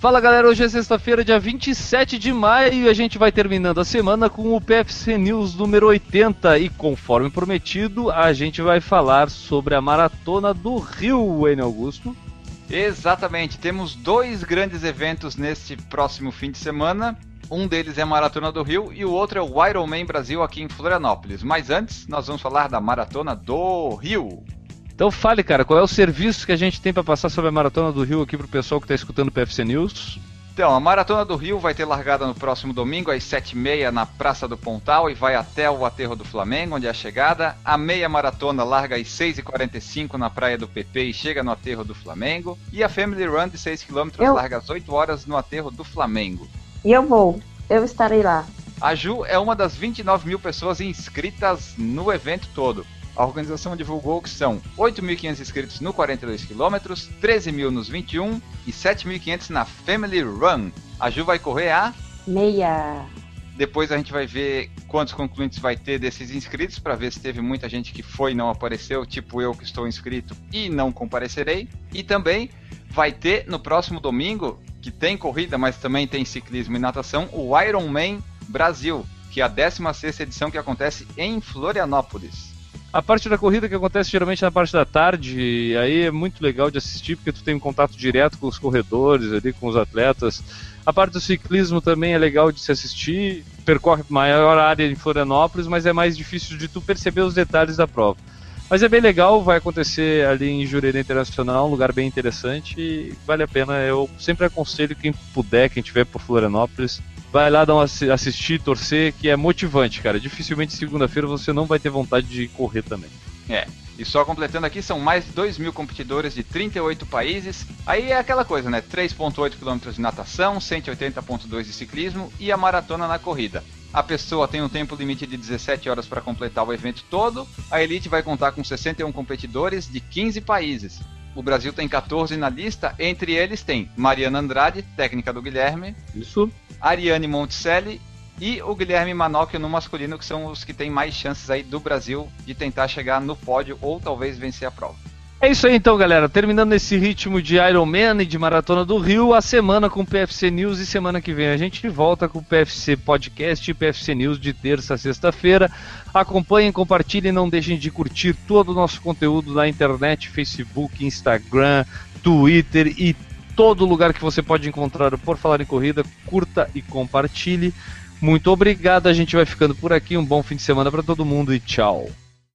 Fala galera, hoje é sexta-feira, dia 27 de maio, e a gente vai terminando a semana com o PFC News número 80. E conforme prometido, a gente vai falar sobre a maratona do Rio, N. Augusto. Exatamente, temos dois grandes eventos neste próximo fim de semana. Um deles é a Maratona do Rio e o outro é o Ironman Brasil aqui em Florianópolis. Mas antes, nós vamos falar da Maratona do Rio. Então fale, cara, qual é o serviço que a gente tem para passar sobre a Maratona do Rio aqui pro pessoal que está escutando o PFC News? Então, a Maratona do Rio vai ter largada no próximo domingo, às 7h30, na Praça do Pontal, e vai até o Aterro do Flamengo, onde é a chegada. A meia maratona larga às 6h45 na Praia do PP e chega no Aterro do Flamengo. E a Family Run de 6km eu... larga às 8 horas no Aterro do Flamengo. E eu vou, eu estarei lá. A Ju é uma das 29 mil pessoas inscritas no evento todo. A organização divulgou que são 8.500 inscritos no 42 km, 13 mil nos 21 e 7.500 na Family Run. A Ju vai correr a meia. Depois a gente vai ver quantos concluintes vai ter desses inscritos para ver se teve muita gente que foi e não apareceu, tipo eu que estou inscrito e não comparecerei. E também vai ter no próximo domingo, que tem corrida, mas também tem ciclismo e natação, o Ironman Brasil, que é a 16ª edição que acontece em Florianópolis. A parte da corrida que acontece geralmente na parte da tarde, aí é muito legal de assistir porque tu tem um contato direto com os corredores ali, com os atletas. A parte do ciclismo também é legal de se assistir, percorre maior área em Florianópolis, mas é mais difícil de tu perceber os detalhes da prova. Mas é bem legal, vai acontecer ali em Jurerê Internacional, um lugar bem interessante e vale a pena. Eu sempre aconselho quem puder, quem tiver por Florianópolis, vai lá dar assistir, torcer, que é motivante, cara. Dificilmente segunda-feira você não vai ter vontade de correr também. É. E só completando aqui, são mais de 2 mil competidores de 38 países. Aí é aquela coisa, né? 3,8 km de natação, 180,2 de ciclismo e a maratona na corrida. A pessoa tem um tempo limite de 17 horas para completar o evento todo. A Elite vai contar com 61 competidores de 15 países. O Brasil tem 14 na lista, entre eles tem Mariana Andrade, técnica do Guilherme. Isso. Ariane Monticelli e o Guilherme Manocchio no masculino, que são os que têm mais chances aí do Brasil de tentar chegar no pódio ou talvez vencer a prova. É isso aí então, galera. Terminando esse ritmo de Ironman e de Maratona do Rio, a semana com o PFC News e semana que vem a gente volta com o PFC Podcast e PFC News de terça a sexta-feira. Acompanhem, compartilhem, não deixem de curtir todo o nosso conteúdo na internet, Facebook, Instagram, Twitter e todo lugar que você pode encontrar Por Falar em Corrida. Curta e compartilhe. Muito obrigado, a gente vai ficando por aqui. Um bom fim de semana para todo mundo e tchau.